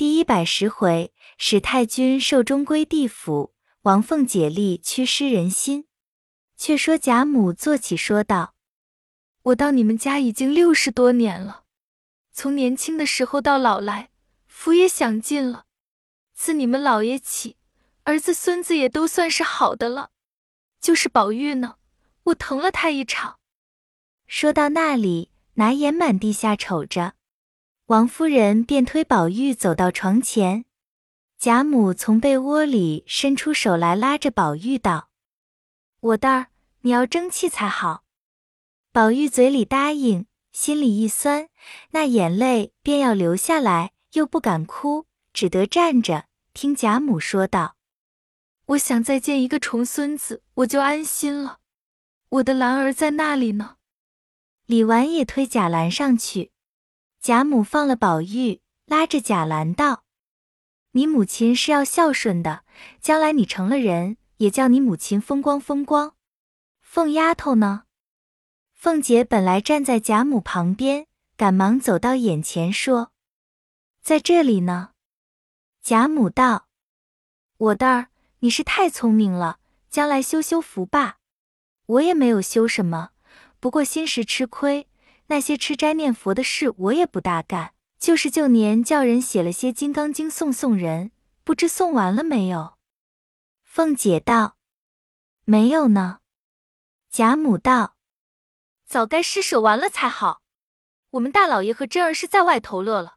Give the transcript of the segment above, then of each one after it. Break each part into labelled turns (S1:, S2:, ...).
S1: 第一百十回，史太君寿终归地府，王凤解力屈失人心。却说贾母坐起说道：“
S2: 我到你们家已经六十多年了，从年轻的时候到老来，福也享尽了。自你们老爷起，儿子孙子也都算是好的了。就是宝玉呢，我疼了他一场。”
S1: 说到那里，拿眼满地下瞅着。王夫人便推宝玉走到床前，贾母从被窝里伸出手来拉着宝玉道：“我的儿，你要争气才好。”宝玉嘴里答应，心里一酸，那眼泪便要流下来，又不敢哭，只得站着听贾母说道：“
S2: 我想再见一个重孙子，我就安心了。我的兰儿在那里呢？”
S1: 李纨也推贾兰上去。贾母放了宝玉，拉着贾兰道：“你母亲是要孝顺的，将来你成了人，也叫你母亲风光风光。”凤丫头呢？凤姐本来站在贾母旁边，赶忙走到眼前说：“在这里呢。”贾母道：“我的儿，你是太聪明了，将来修修福吧。我也没有修什么，不过心时吃亏。”那些吃斋念佛的事，我也不大干。就是旧年叫人写了些《金刚经》送送人，不知送完了没有？凤姐道：“没有呢。”贾母道：“
S2: 早该施舍完了才好。我们大老爷和真儿是在外头乐了。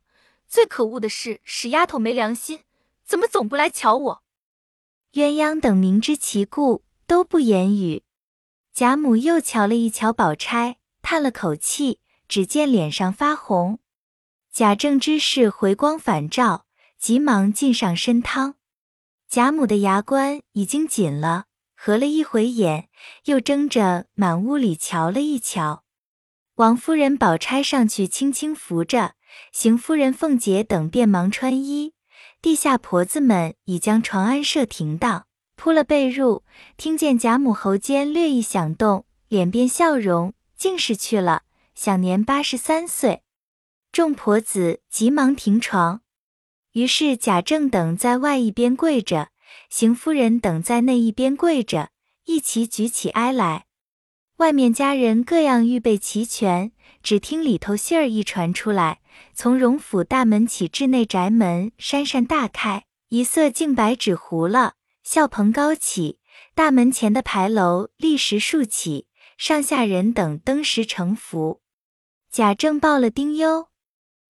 S2: 最可恶的是使丫头没良心，怎么总不来瞧我？”
S1: 鸳鸯等明知其故，都不言语。贾母又瞧了一瞧宝钗，叹了口气。只见脸上发红，贾政知是回光返照，急忙进上参汤。贾母的牙关已经紧了，合了一回眼，又睁着满屋里瞧了一瞧。王夫人、宝钗上去轻轻扶着，邢夫人、凤姐等便忙穿衣。地下婆子们已将床安设停当，铺了被褥。听见贾母喉间略一响动，脸变笑容，竟是去了。享年八十三岁，众婆子急忙停床。于是贾政等在外一边跪着，邢夫人等在内一边跪着，一齐举起哀来。外面家人各样预备齐全，只听里头信儿一传出来，从荣府大门起至内宅门，扇扇大开，一色净白纸糊了，笑棚高起，大门前的牌楼立时竖起，上下人等登时成服。贾政报了丁忧，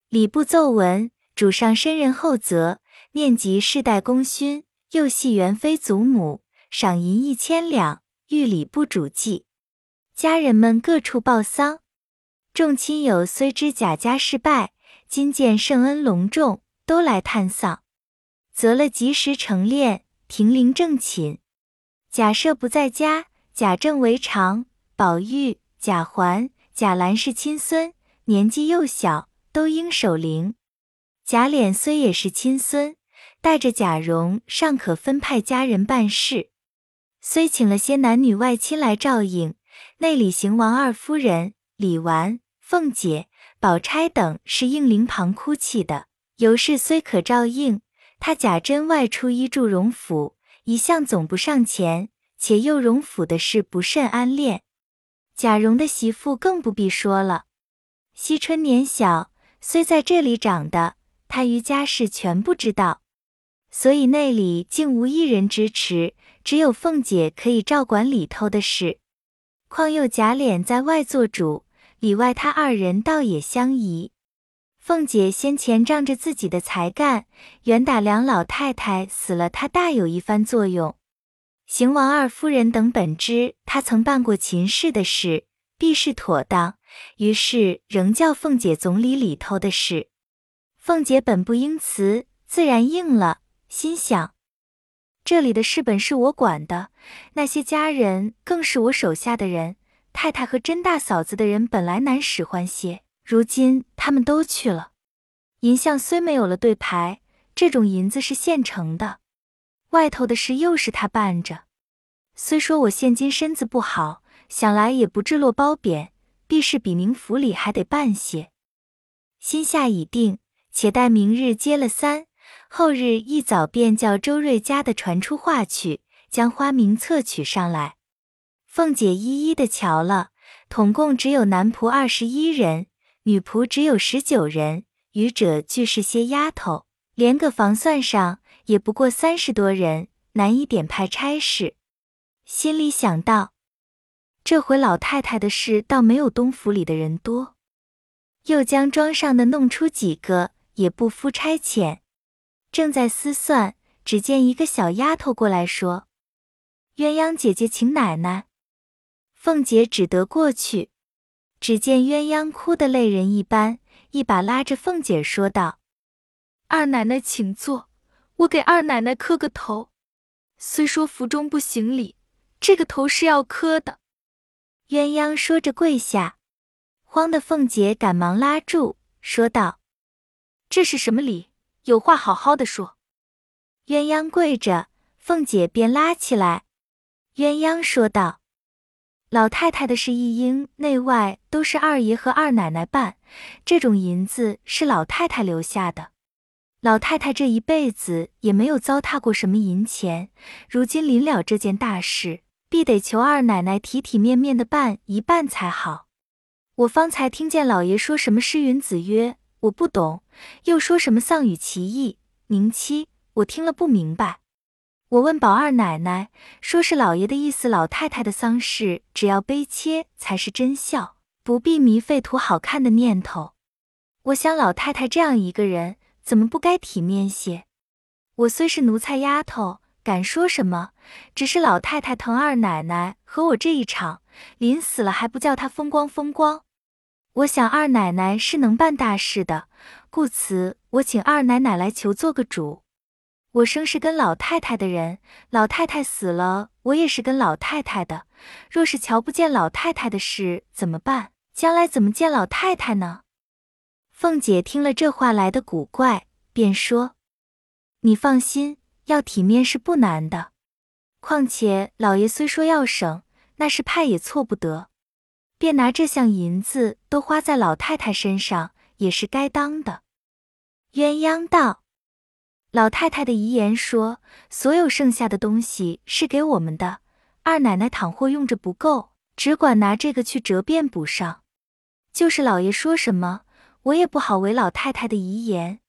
S1: 礼部奏文，主上深任厚泽，念及世代功勋，又系元妃祖母，赏银一千两，御礼部主祭。家人们各处报丧，众亲友虽知贾家失败，今见圣恩隆重，都来探丧，择了吉时成殓，停灵正寝。贾赦不在家，贾政为常，宝玉、贾环。贾兰是亲孙，年纪又小，都应守灵。贾琏虽也是亲孙，带着贾蓉尚可分派家人办事。虽请了些男女外亲来照应，内里邢王二夫人、李纨、凤姐、宝钗等是应灵旁哭泣的。尤氏虽可照应，他贾珍外出依住荣府，一向总不上前，且又荣府的事不甚安恋。贾蓉的媳妇更不必说了。惜春年小，虽在这里长的，她于家事全不知道，所以内里竟无一人支持，只有凤姐可以照管里头的事。况又贾琏在外做主，里外他二人倒也相宜。凤姐先前仗着自己的才干，原打梁老太太死了，她大有一番作用。邢王二夫人等本知他曾办过秦氏的事，必是妥当，于是仍叫凤姐总理里头的事。凤姐本不应辞，自然应了，心想：这里的事本是我管的，那些家人更是我手下的人。太太和甄大嫂子的人本来难使唤些，如今他们都去了。银像虽没有了对牌，这种银子是现成的。外头的事又是他办着，虽说我现今身子不好，想来也不至落褒贬，必是比您府里还得办些。心下已定，且待明日接了三，后日一早便叫周瑞家的传出话去，将花名册取上来。凤姐一一的瞧了，统共只有男仆二十一人，女仆只有十九人，余者俱是些丫头，连个房算上也不过三十多人，难以点派差事。心里想到，这回老太太的事倒没有东府里的人多，又将庄上的弄出几个，也不敷差遣。正在思算，只见一个小丫头过来说：“鸳鸯姐姐请奶奶。”凤姐只得过去，只见鸳鸯哭得泪人一般，一把拉着凤姐说道：“
S2: 二奶奶请坐，我给二奶奶磕个头。虽说府中不行礼。”这个头是要磕的，
S1: 鸳鸯说着跪下，慌的凤姐赶忙拉住，说道：“
S2: 这是什么礼？有话好好的说。”
S1: 鸳鸯跪着，凤姐便拉起来。鸳鸯说道：“老太太的事，一应内外都是二爷和二奶奶办，这种银子是老太太留下的。老太太这一辈子也没有糟蹋过什么银钱，如今临了这件大事。”必得求二奶奶体体面面的办一办才好。我方才听见老爷说什么诗云子曰，我不懂；又说什么丧与其义，宁妻，我听了不明白。我问宝二奶奶，说是老爷的意思，老太太的丧事只要悲切才是真孝，不必迷费图好看的念头。我想老太太这样一个人，怎么不该体面些？我虽是奴才丫头。敢说什么？只是老太太疼二奶奶和我这一场，临死了还不叫她风光风光。我想二奶奶是能办大事的，故此我请二奶奶来求做个主。我生是跟老太太的人，老太太死了，我也是跟老太太的。若是瞧不见老太太的事怎么办？将来怎么见老太太呢？凤姐听了这话来的古怪，便说：“你放心。”要体面是不难的，况且老爷虽说要省，那是派也错不得，便拿这项银子都花在老太太身上，也是该当的。鸳鸯道：“老太太的遗言说，所有剩下的东西是给我们的，二奶奶倘或用着不够，只管拿这个去折变补上。就是老爷说什么，我也不好违老太太的遗言。”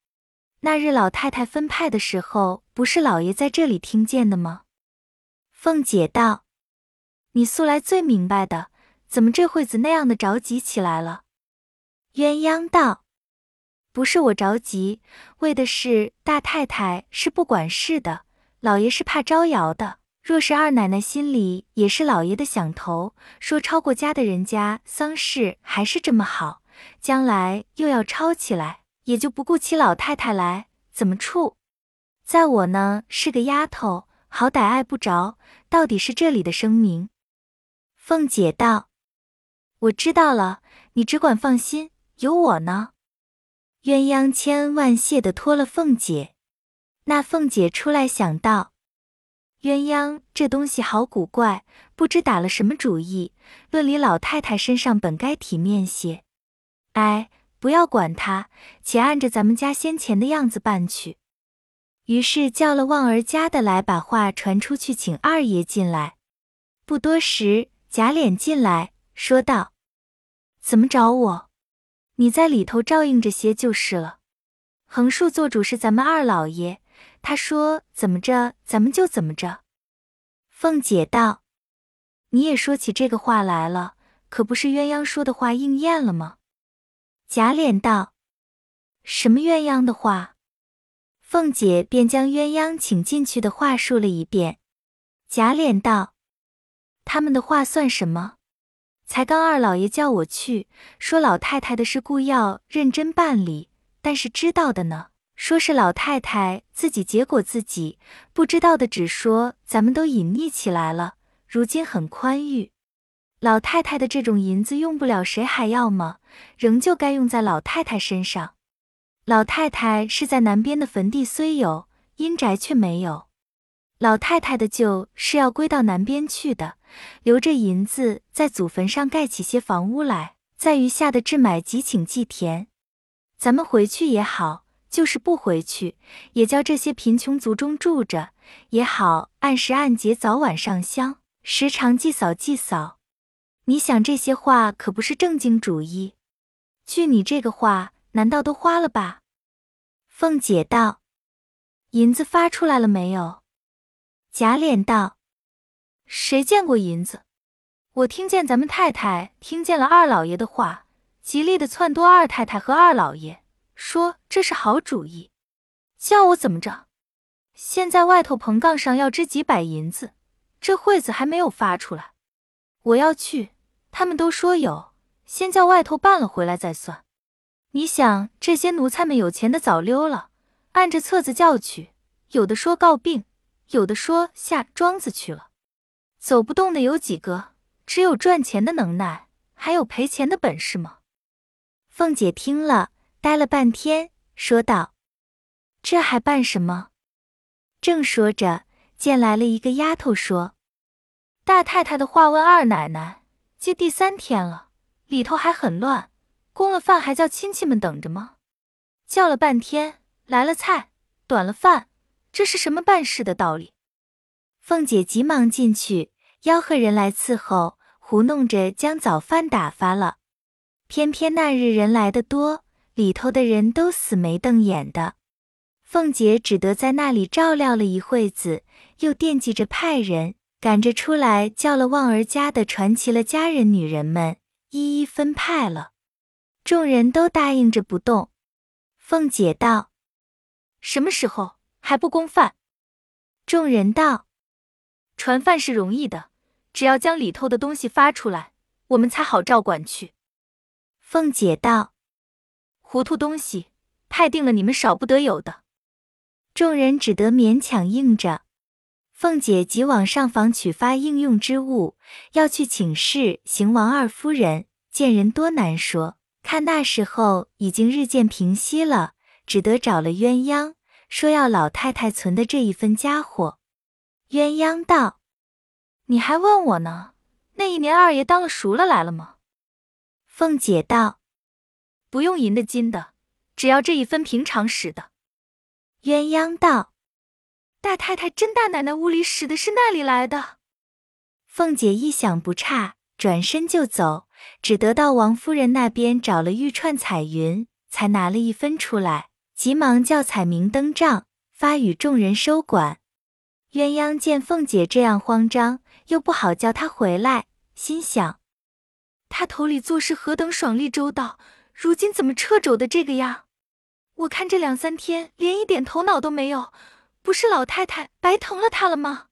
S1: 那日老太太分派的时候，不是老爷在这里听见的吗？凤姐道：“你素来最明白的，怎么这会子那样的着急起来了？”鸳鸯道：“不是我着急，为的是大太太是不管事的，老爷是怕招摇的。若是二奶奶心里也是老爷的想头，说抄过家的人家丧事还是这么好，将来又要抄起来。”也就不顾起老太太来，怎么处？在我呢是个丫头，好歹碍不着，到底是这里的声名。凤姐道：“我知道了，你只管放心，有我呢。”鸳鸯千恩万谢的托了凤姐。那凤姐出来想到，鸳鸯这东西好古怪，不知打了什么主意。论理老太太身上本该体面些，哎。不要管他，且按着咱们家先前的样子办去。于是叫了旺儿家的来，把话传出去，请二爷进来。不多时，贾琏进来，说道：“怎么找我？你在里头照应着些就是了。横竖做主是咱们二老爷，他说怎么着，咱们就怎么着。”凤姐道：“你也说起这个话来了，可不是鸳鸯说的话应验了吗？”贾琏道：“什么鸳鸯的话？”凤姐便将鸳鸯请进去的话述了一遍。贾琏道：“他们的话算什么？才刚二老爷叫我去，说老太太的事故要认真办理，但是知道的呢，说是老太太自己结果自己；不知道的只说咱们都隐匿起来了，如今很宽裕。”老太太的这种银子用不了，谁还要吗？仍旧该用在老太太身上。老太太是在南边的坟地，虽有阴宅，却没有。老太太的旧是要归到南边去的，留着银子在祖坟上盖起些房屋来，在余下的置买及请祭田。咱们回去也好，就是不回去，也叫这些贫穷族中住着，也好按时按节早晚上香，时常祭扫祭扫。你想这些话可不是正经主意。据你这个话，难道都花了吧？凤姐道：“银子发出来了没有？”贾琏道：“谁见过银子？我听见咱们太太听见了二老爷的话，极力的撺掇二太太和二老爷。”说这是好主意，叫我怎么着？现在外头棚杠上要支几百银子，这会子还没有发出来。我要去，他们都说有，先叫外头办了回来再算。你想这些奴才们有钱的早溜了，按着册子叫去，有的说告病，有的说下庄子去了，走不动的有几个？只有赚钱的能耐，还有赔钱的本事吗？凤姐听了。呆了半天，说道：“这还办什么？”正说着，见来了一个丫头，说：“大太太的话问二奶奶，接第三天了，里头还很乱，供了饭还叫亲戚们等着吗？叫了半天，来了菜，短了饭，这是什么办事的道理？”凤姐急忙进去，吆喝人来伺候，糊弄着将早饭打发了。偏偏那日人来的多。里头的人都死眉瞪眼的，凤姐只得在那里照料了一会子，又惦记着派人赶着出来，叫了旺儿家的传奇了家人女人们，一一分派了。众人都答应着不动。凤姐道：“什么时候还不供饭？”众人道：“传饭是容易的，只要将里头的东西发出来，我们才好照管去。”凤姐道。糊涂东西，派定了你们少不得有的。众人只得勉强应着。凤姐急往上房取发应用之物，要去请示邢王二夫人，见人多难说。看那时候已经日渐平息了，只得找了鸳鸯，说要老太太存的这一分家伙。鸳鸯道：“你还问我呢？那一年二爷当了熟了来了吗？”凤姐道。不用银的金的，只要这一分平常使的。鸳鸯道：“大太太甄大奶奶屋里使的是那里来的？”凤姐一想不差，转身就走，只得到王夫人那边找了玉串彩云，才拿了一分出来，急忙叫彩明登账，发与众人收管。鸳鸯见凤姐这样慌张，又不好叫她回来，心想：她头里做事何等爽利周到。如今怎么掣肘的这个样？我看这两三天连一点头脑都没有，不是老太太白疼了他了吗？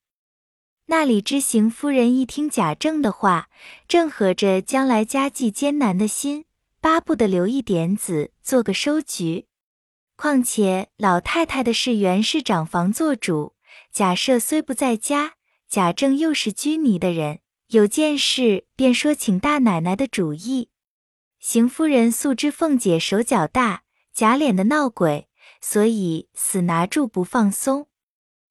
S1: 那里知邢夫人一听贾政的话，正合着将来家计艰难的心，巴不得留一点子做个收局。况且老太太的事原是长房做主，贾赦虽不在家，贾政又是拘泥的人，有件事便说请大奶奶的主意。邢夫人素知凤姐手脚大，假脸的闹鬼，所以死拿住不放松。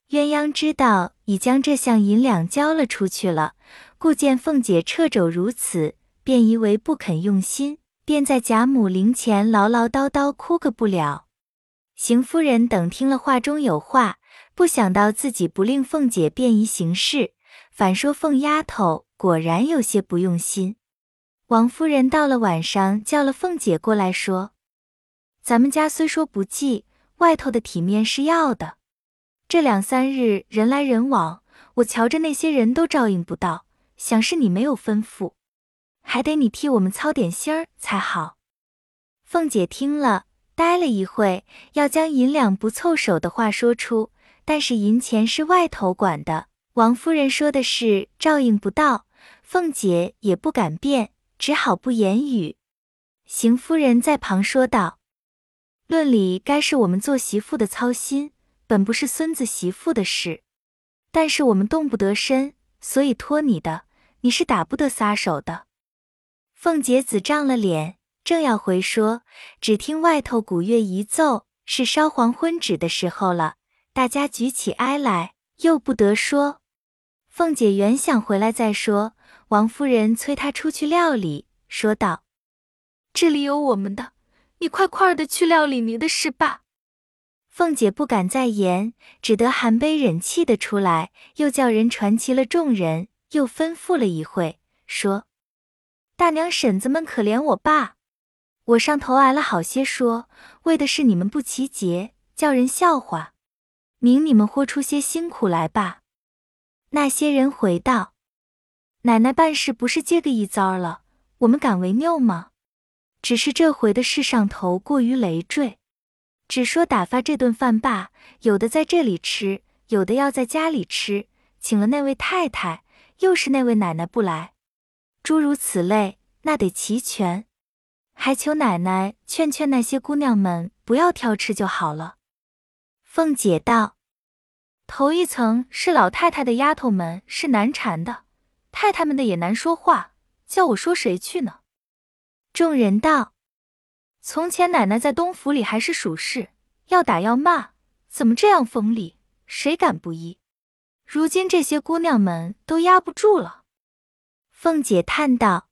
S1: 鸳鸯知道已将这项银两交了出去了，故见凤姐掣肘如此，便疑为不肯用心，便在贾母灵前唠唠叨叨哭个不了。邢夫人等听了话中有话，不想到自己不令凤姐便宜行事，反说凤丫头果然有些不用心。王夫人到了晚上，叫了凤姐过来，说：“咱们家虽说不济，外头的体面是要的。这两三日人来人往，我瞧着那些人都照应不到，想是你没有吩咐，还得你替我们操点心儿才好。”凤姐听了，呆了一会，要将银两不凑手的话说出，但是银钱是外头管的，王夫人说的是照应不到，凤姐也不敢辩。只好不言语。邢夫人在旁说道：“论理该是我们做媳妇的操心，本不是孙子媳妇的事。但是我们动不得身，所以托你的，你是打不得撒手的。”凤姐子涨了脸，正要回说，只听外头鼓乐一奏，是烧黄昏纸的时候了。大家举起哀来，又不得说。凤姐原想回来再说。王夫人催她出去料理，说道：“这里有我们的，你快快的去料理你的事吧。”凤姐不敢再言，只得含悲忍气的出来，又叫人传齐了众人，又吩咐了一会，说：“大娘婶子们可怜我爸，我上头挨了好些说，为的是你们不齐节，叫人笑话。明你们豁出些辛苦来吧。”那些人回道：“奶奶办事不是接个一遭了，我们敢违拗吗？只是这回的事上头过于累赘。”只说打发这顿饭罢，有的在这里吃，有的要在家里吃，请了那位太太，又是那位奶奶不来，诸如此类，那得齐全。还求奶奶劝劝那些姑娘们，不要挑吃就好了。凤姐道：“头一层是老太太的丫头们是难缠的，太太们的也难说话，叫我说谁去呢？”众人道。从前奶奶在东府里还是属事，要打要骂，怎么这样锋利？谁敢不依？如今这些姑娘们都压不住了。凤姐叹道：“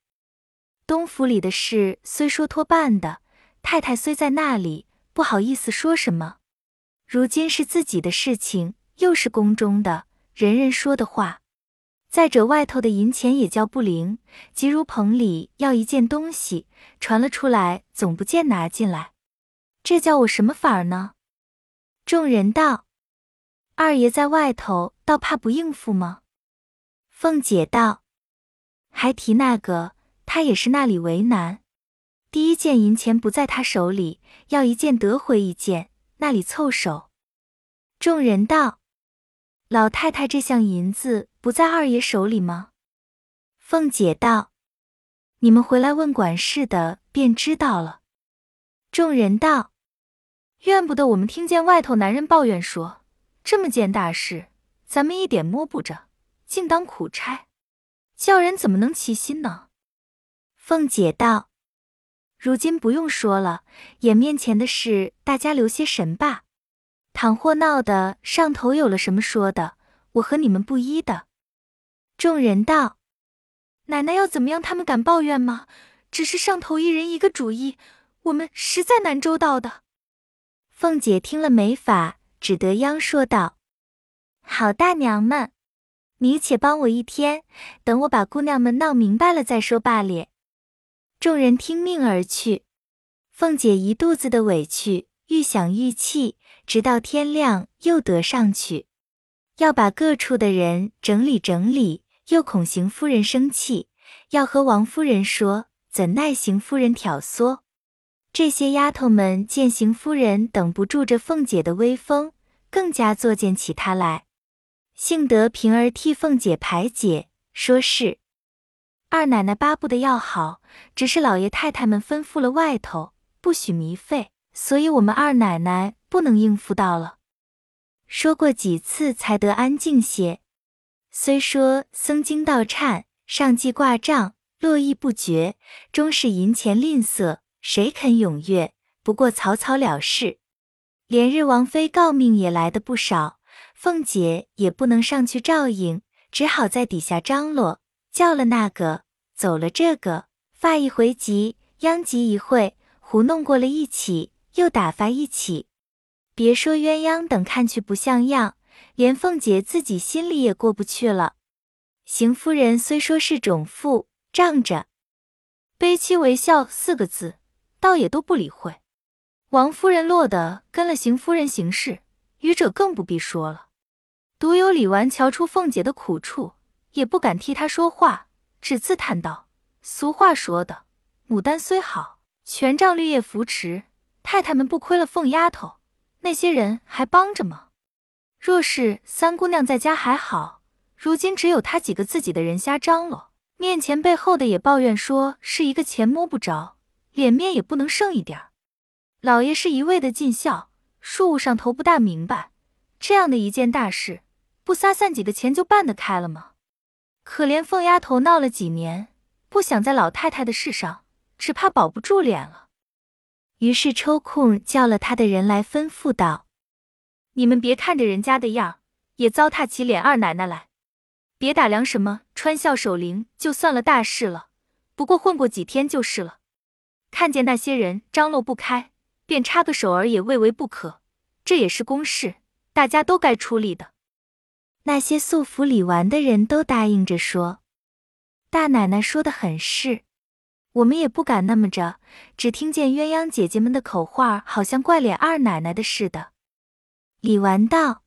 S1: 东府里的事虽说托办的，太太虽在那里，不好意思说什么。如今是自己的事情，又是宫中的，人人说的话。”再者，外头的银钱也叫不灵，即如棚里要一件东西，传了出来，总不见拿进来，这叫我什么法儿呢？众人道：“二爷在外头，倒怕不应付吗？”凤姐道：“还提那个，他也是那里为难。第一件银钱不在他手里，要一件得回一件，那里凑手？”众人道。老太太这项银子不在二爷手里吗？凤姐道：“你们回来问管事的，便知道了。”众人道：“怨不得我们听见外头男人抱怨说，这么件大事，咱们一点摸不着，竟当苦差，叫人怎么能齐心呢？”凤姐道：“如今不用说了，眼面前的事，大家留些神吧。”倘或闹得上头有了什么说的，我和你们不依的。众人道：“奶奶要怎么样？他们敢抱怨吗？只是上头一人一个主意，我们实在难周到的。”凤姐听了没法，只得央说道：“好大娘们，你且帮我一天，等我把姑娘们闹明白了再说罢了。”众人听命而去。凤姐一肚子的委屈，愈想愈气。直到天亮，又得上去，要把各处的人整理整理，又恐邢夫人生气，要和王夫人说，怎奈邢夫人挑唆。这些丫头们见邢夫人等不住这凤姐的威风，更加作践起她来。幸得平儿替凤姐排解，说是二奶奶巴不得要好，只是老爷太太们吩咐了外头，不许糜费，所以我们二奶奶。不能应付到了，说过几次才得安静些。虽说僧经道忏，上计挂账，络绎不绝，终是银钱吝啬，谁肯踊跃？不过草草了事。连日王妃诰命也来的不少，凤姐也不能上去照应，只好在底下张罗，叫了那个，走了这个，发一回急，殃及一会，胡弄过了一起，又打发一起。别说鸳鸯等看去不像样，连凤姐自己心里也过不去了。邢夫人虽说是种妇，仗着悲戚为笑四个字，倒也都不理会。王夫人落得跟了邢夫人行事，余者更不必说了。独有李纨瞧出凤姐的苦处，也不敢替她说话，只自叹道：“俗话说的，牡丹虽好，全仗绿叶扶持。太太们不亏了凤丫头。”那些人还帮着吗？若是三姑娘在家还好，如今只有她几个自己的人瞎张罗，面前背后的也抱怨说是一个钱摸不着，脸面也不能剩一点儿。老爷是一味的尽孝，庶务上头不大明白，这样的一件大事，不撒散几个钱就办得开了吗？可怜凤丫头闹了几年，不想在老太太的事上，只怕保不住脸了。于是抽空叫了他的人来，吩咐道：“你们别看着人家的样儿，也糟蹋起脸二奶奶来。别打量什么穿孝守灵，就算了大事了。不过混过几天就是了。看见那些人张罗不开，便插个手儿也未为不可。
S2: 这也是公事，大家都该出力的。
S1: 那些素服里玩的人都答应着说：“大奶奶说的很是，我们也不敢那么着。只听见鸳鸯姐姐们的口话，好像怪脸二奶奶的似的。”李纨道：“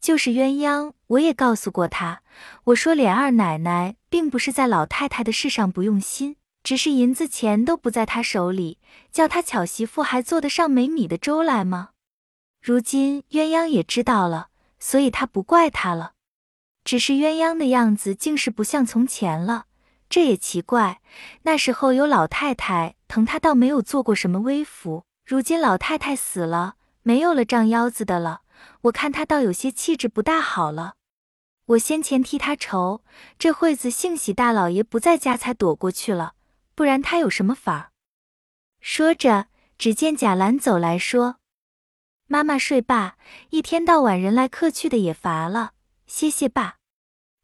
S1: 就是鸳鸯，我也告诉过她，我说脸二奶奶并不是在老太太的事上不用心，只是银子钱都不在她手里，叫她巧媳妇还做得上没米的粥来吗？如今鸳鸯也知道了。”所以她不怪他了，只是鸳鸯的样子竟是不像从前了，这也奇怪。那时候有老太太疼他，倒没有做过什么微服。如今老太太死了，没有了胀腰子的了，我看他倒有些气质不大好了。我先前替他愁，这会子幸喜大老爷不在家，才躲过去了，不然他有什么法儿？说着，只见贾兰走来说。妈妈睡罢，一天到晚人来客去的也乏了，歇歇罢。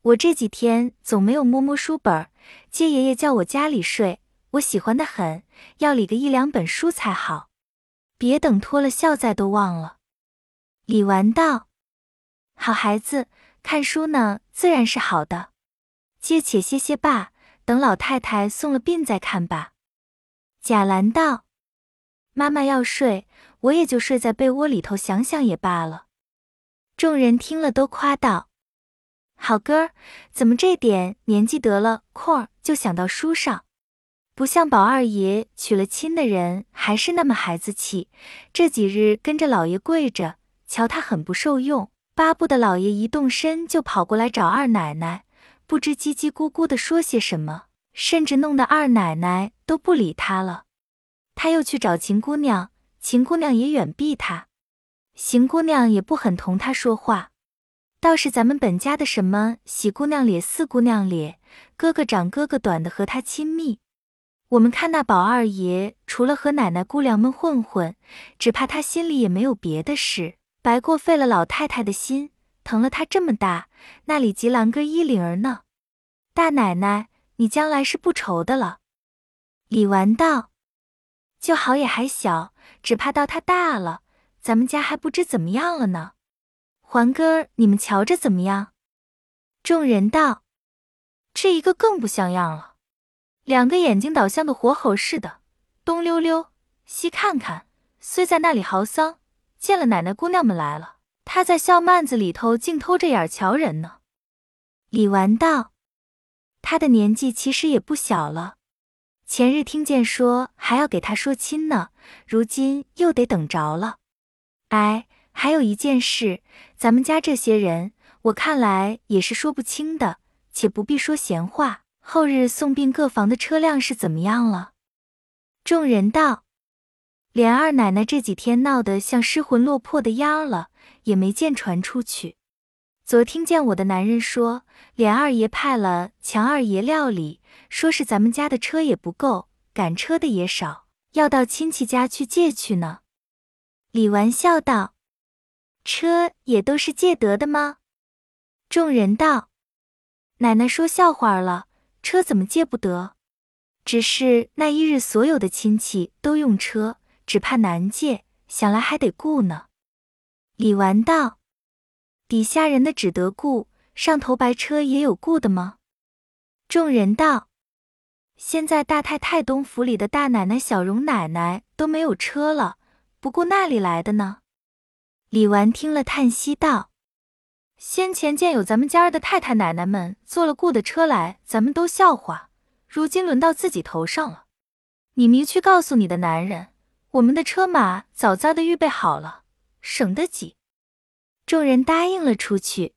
S1: 我这几天总没有摸摸书本，接爷爷叫我家里睡，我喜欢的很，要理个一两本书才好，别等脱了孝再都忘了。李纨道：“好孩子，看书呢，自然是好的。接且歇歇罢，等老太太送了殡再看吧。”贾兰道：“妈妈要睡。”我也就睡在被窝里头想想也罢了。众人听了都夸道：“好哥儿，怎么这点年纪得了空儿就想到书上？不像宝二爷娶了亲的人还是那么孩子气。这几日跟着老爷跪着，瞧他很不受用，巴不得老爷一动身就跑过来找二奶奶，不知叽叽咕咕的说些什么，甚至弄得二奶奶都不理他了。他又去找秦姑娘。”秦姑娘也远避他，邢姑娘也不很同他说话，倒是咱们本家的什么喜姑娘咧、四姑娘咧，哥哥长哥哥短的和他亲密。我们看那宝二爷，除了和奶奶姑娘们混混，只怕他心里也没有别的事，白过费了老太太的心，疼了他这么大，那里及郎哥衣领儿呢？大奶奶，你将来是不愁的了。李纨道：“就好也还小。”只怕到他大了，咱们家还不知怎么样了呢。环哥儿，你们瞧着怎么样？众人道：“这一个更不像样了，两个眼睛倒像个活猴似的，东溜溜，西看看。虽在那里嚎丧，见了奶奶姑娘们来了，他在笑幔子里头竟偷着眼瞧人呢。”李纨道：“他的年纪其实也不小了。”前日听见说还要给他说亲呢，如今又得等着了。哎，还有一件事，咱们家这些人，我看来也是说不清的，且不必说闲话。后日送殡各房的车辆是怎么样了？众人道：连二奶奶这几天闹得像失魂落魄的样儿了，也没见传出去。昨听见我的男人说，连二爷派了强二爷料理，说是咱们家的车也不够，赶车的也少，要到亲戚家去借去呢。李纨笑道：“车也都是借得的吗？”众人道：“奶奶说笑话了，车怎么借不得？只是那一日所有的亲戚都用车，只怕难借，想来还得雇呢。”李纨道。底下人的只得雇，上头白车也有雇的吗？众人道：现在大太太东府里的大奶奶、小荣奶奶都没有车了，不顾那里来的呢？李纨听了，叹息道：先前见有咱们家儿的太太奶奶们坐了雇的车来，咱们都笑话；如今轮到自己头上了，你明去告诉你的男人，我们的车马早早的预备好了，省得挤。众人答应了出去，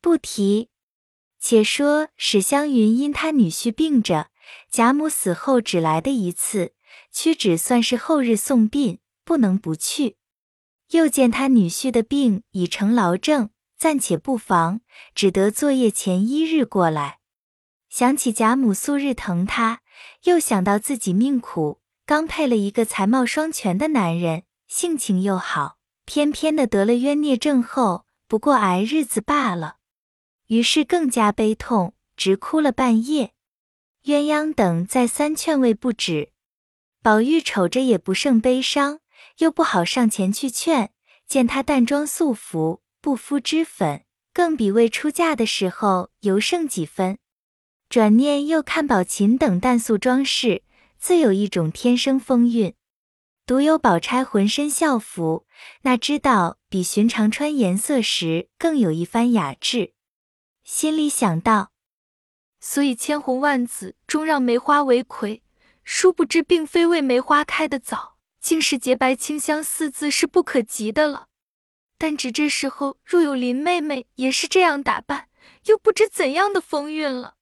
S1: 不提。且说史湘云因他女婿病着，贾母死后只来的一次，屈指算是后日送殡，不能不去。又见他女婿的病已成劳症，暂且不妨，只得作业前一日过来。想起贾母素日疼他，又想到自己命苦，刚配了一个才貌双全的男人，性情又好。偏偏的得了冤孽症后，不过挨日子罢了，于是更加悲痛，直哭了半夜。鸳鸯等再三劝慰不止，宝玉瞅着也不胜悲伤，又不好上前去劝，见她淡妆素服，不敷脂粉，更比未出嫁的时候尤胜几分。转念又看宝琴等淡素装饰，自有一种天生风韵。独有宝钗浑身校服，那知道比寻常穿颜色时更有一番雅致。心里想到，
S2: 所以千红万紫终让梅花为魁，殊不知并非为梅花开得早，竟是洁白清香四字是不可及的了。但只这时候若有林妹妹也是这样打扮，又不知怎样的风韵了。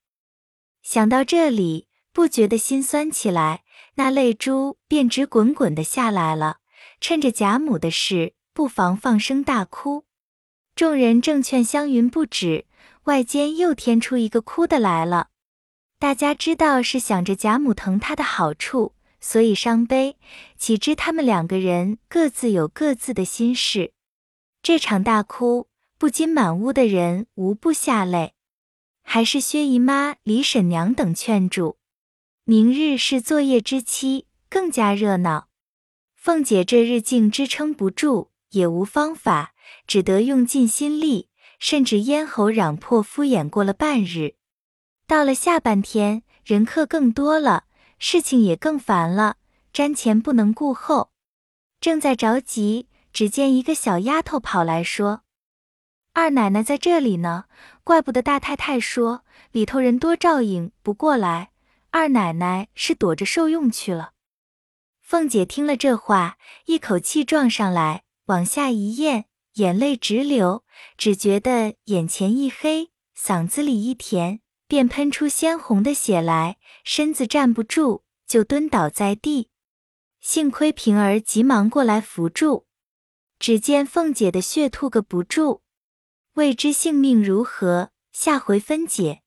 S1: 想到这里，不觉得心酸起来，那泪珠便直滚滚的下来了。趁着贾母的事，不妨放声大哭。众人正劝湘云不止，外间又添出一个哭的来了。大家知道是想着贾母疼他的好处，所以伤悲，岂知他们两个人各自有各自的心事。这场大哭，不禁满屋的人无不下泪。还是薛姨妈、李婶娘等劝住。明日是作业之期，更加热闹。凤姐这日竟支撑不住，也无方法，只得用尽心力，甚至咽喉嚷破，敷衍过了半日。到了下半天，人客更多了，事情也更烦了，瞻前不能顾后，正在着急，只见一个小丫头跑来说。二奶奶在这里呢，怪不得大太太说里头人多照应不过来。二奶奶是躲着受用去了。凤姐听了这话，一口气撞上来，往下一咽，眼泪直流，只觉得眼前一黑，嗓子里一甜，便喷出鲜红的血来，身子站不住，就蹲倒在地。幸亏平儿急忙过来扶住，只见凤姐的血吐个不住。未知性命如何，下回分解。